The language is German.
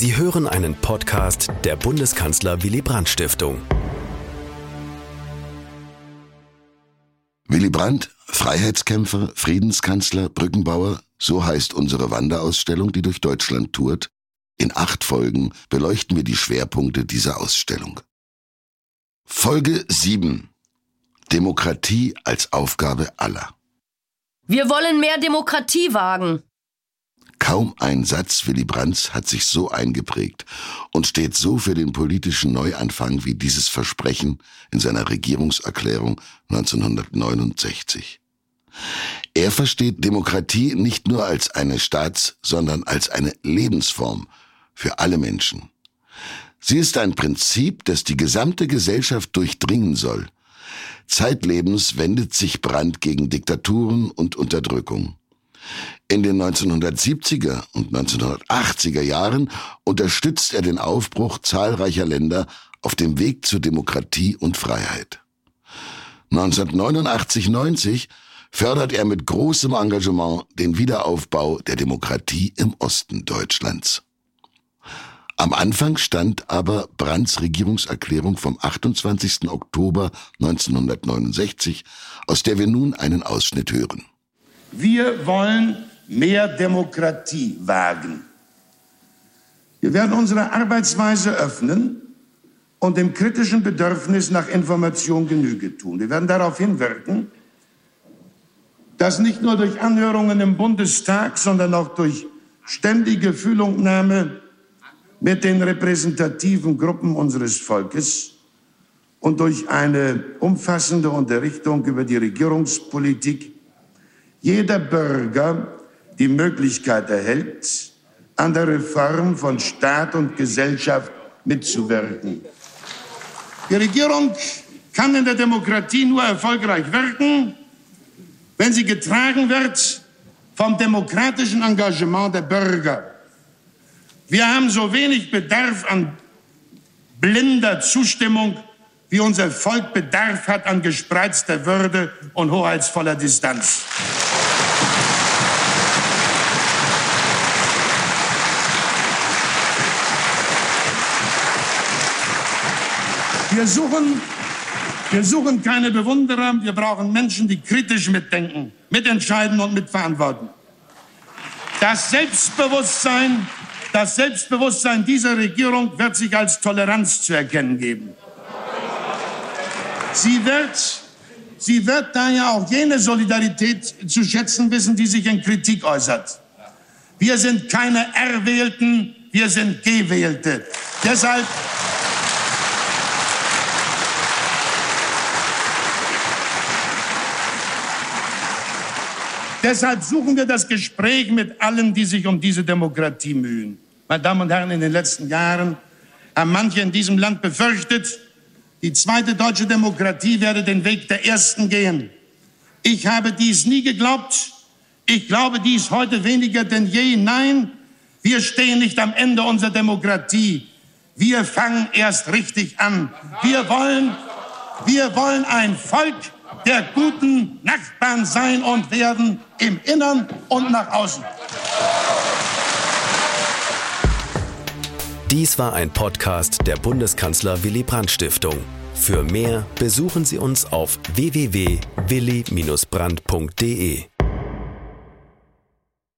Sie hören einen Podcast der Bundeskanzler Willy Brandt Stiftung. Willy Brandt, Freiheitskämpfer, Friedenskanzler, Brückenbauer, so heißt unsere Wanderausstellung, die durch Deutschland tourt. In acht Folgen beleuchten wir die Schwerpunkte dieser Ausstellung. Folge 7. Demokratie als Aufgabe aller. Wir wollen mehr Demokratie wagen. Kaum ein Satz Willy Brandts hat sich so eingeprägt und steht so für den politischen Neuanfang wie dieses Versprechen in seiner Regierungserklärung 1969. Er versteht Demokratie nicht nur als eine Staats-, sondern als eine Lebensform für alle Menschen. Sie ist ein Prinzip, das die gesamte Gesellschaft durchdringen soll. Zeitlebens wendet sich Brandt gegen Diktaturen und Unterdrückung. In den 1970er und 1980er Jahren unterstützt er den Aufbruch zahlreicher Länder auf dem Weg zur Demokratie und Freiheit. 1989-90 fördert er mit großem Engagement den Wiederaufbau der Demokratie im Osten Deutschlands. Am Anfang stand aber Brandts Regierungserklärung vom 28. Oktober 1969, aus der wir nun einen Ausschnitt hören. Wir wollen mehr Demokratie wagen. Wir werden unsere Arbeitsweise öffnen und dem kritischen Bedürfnis nach Information Genüge tun. Wir werden darauf hinwirken, dass nicht nur durch Anhörungen im Bundestag, sondern auch durch ständige Fühlungnahme mit den repräsentativen Gruppen unseres Volkes und durch eine umfassende Unterrichtung über die Regierungspolitik jeder Bürger die Möglichkeit erhält, an der Reform von Staat und Gesellschaft mitzuwirken. Die Regierung kann in der Demokratie nur erfolgreich wirken, wenn sie getragen wird vom demokratischen Engagement der Bürger. Wir haben so wenig Bedarf an blinder Zustimmung, wie unser Volk Bedarf hat an gespreizter Würde und hoheitsvoller Distanz. Wir suchen, wir suchen keine Bewunderer, wir brauchen Menschen, die kritisch mitdenken, mitentscheiden und mitverantworten. Das Selbstbewusstsein, das Selbstbewusstsein dieser Regierung wird sich als Toleranz zu erkennen geben. Sie wird, sie wird daher auch jene Solidarität zu schätzen wissen, die sich in Kritik äußert. Wir sind keine Erwählten, wir sind Gewählte. Deshalb Deshalb suchen wir das Gespräch mit allen, die sich um diese Demokratie mühen. Meine Damen und Herren, in den letzten Jahren haben manche in diesem Land befürchtet, die zweite deutsche Demokratie werde den Weg der ersten gehen. Ich habe dies nie geglaubt. Ich glaube dies heute weniger denn je. Nein, wir stehen nicht am Ende unserer Demokratie. Wir fangen erst richtig an. Wir wollen, wir wollen ein Volk, der guten Nachbarn sein und werden im Innern und nach außen. Dies war ein Podcast der Bundeskanzler Willy Brandt Stiftung. Für mehr besuchen Sie uns auf www.willy-brandt.de.